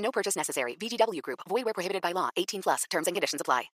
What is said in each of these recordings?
No purchase necessary. VGW Group. Void where prohibited by law. 18 plus. Terms and conditions apply.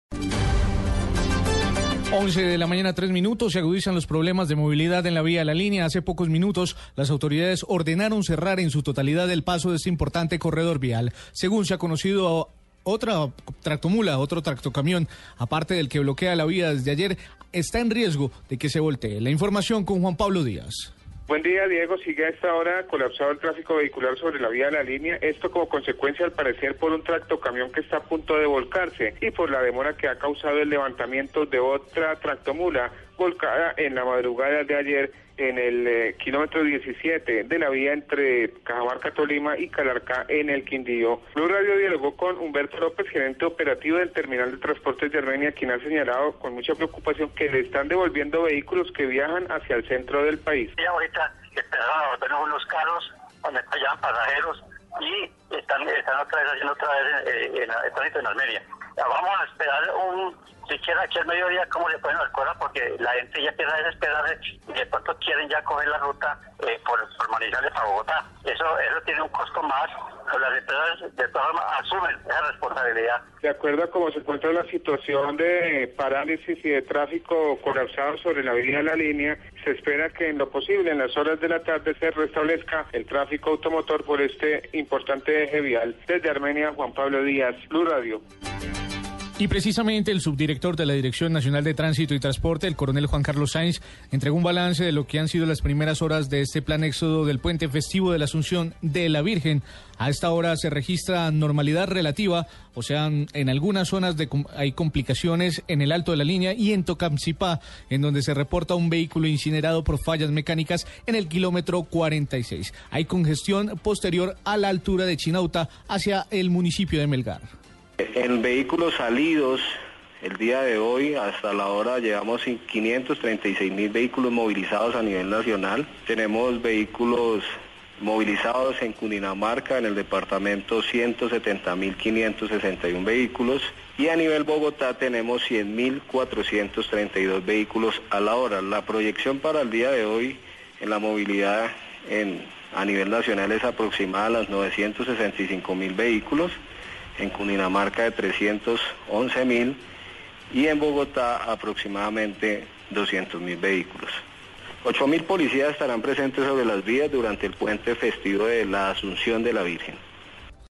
11 de la mañana, 3 minutos. Se agudizan los problemas de movilidad en la vía de la línea. Hace pocos minutos, las autoridades ordenaron cerrar en su totalidad el paso de este importante corredor vial. Según se ha conocido otra tractomula, otro tractocamión, aparte del que bloquea la vía desde ayer, está en riesgo de que se voltee. La información con Juan Pablo Díaz. Buen día, Diego. Sigue a esta hora colapsado el tráfico vehicular sobre la vía de la línea. Esto como consecuencia, al parecer, por un tractocamión que está a punto de volcarse y por la demora que ha causado el levantamiento de otra tractomula volcada en la madrugada de ayer en el eh, kilómetro 17 de la vía entre Cajamarca, Tolima y Calarcá en el Quindío. Blue Radio dialogó con Humberto López, gerente operativo del terminal de transportes de Armenia, quien ha señalado con mucha preocupación que le están devolviendo vehículos que viajan hacia el centro del país. Y ahorita a volver unos carros donde pasajeros y están, están otra vez haciendo otra vez eh, en, el tránsito en Armenia. Vamos a esperar un, siquiera aquí al mediodía cómo le ponen las cosas porque la gente ya empieza a desesperarse y de pronto quieren ya coger la ruta eh, por, por Manizales a Bogotá. Eso, eso tiene un costo más, las empresas de todas formas asumen esa responsabilidad. De acuerdo a cómo se encuentra la situación de parálisis y de tráfico colapsado sobre la vía de la línea, se espera que en lo posible en las horas de la tarde se restablezca el tráfico automotor por este importante eje vial. Desde Armenia, Juan Pablo Díaz, Blue Radio. Y precisamente el subdirector de la Dirección Nacional de Tránsito y Transporte, el coronel Juan Carlos Sainz, entregó un balance de lo que han sido las primeras horas de este plan éxodo del puente festivo de la Asunción de la Virgen. A esta hora se registra normalidad relativa, o sea, en algunas zonas de, hay complicaciones en el alto de la línea y en Tocamcipá, en donde se reporta un vehículo incinerado por fallas mecánicas en el kilómetro 46. Hay congestión posterior a la altura de Chinauta hacia el municipio de Melgar. En vehículos salidos, el día de hoy, hasta la hora, llevamos 536 mil vehículos movilizados a nivel nacional. Tenemos vehículos movilizados en Cundinamarca, en el departamento 170.561 vehículos y a nivel Bogotá tenemos 100.432 vehículos a la hora. La proyección para el día de hoy en la movilidad en, a nivel nacional es aproximada a las 965.000 vehículos en Cundinamarca de 311 mil y en Bogotá aproximadamente 200 mil vehículos. 8 mil policías estarán presentes sobre las vías durante el puente festivo de la Asunción de la Virgen.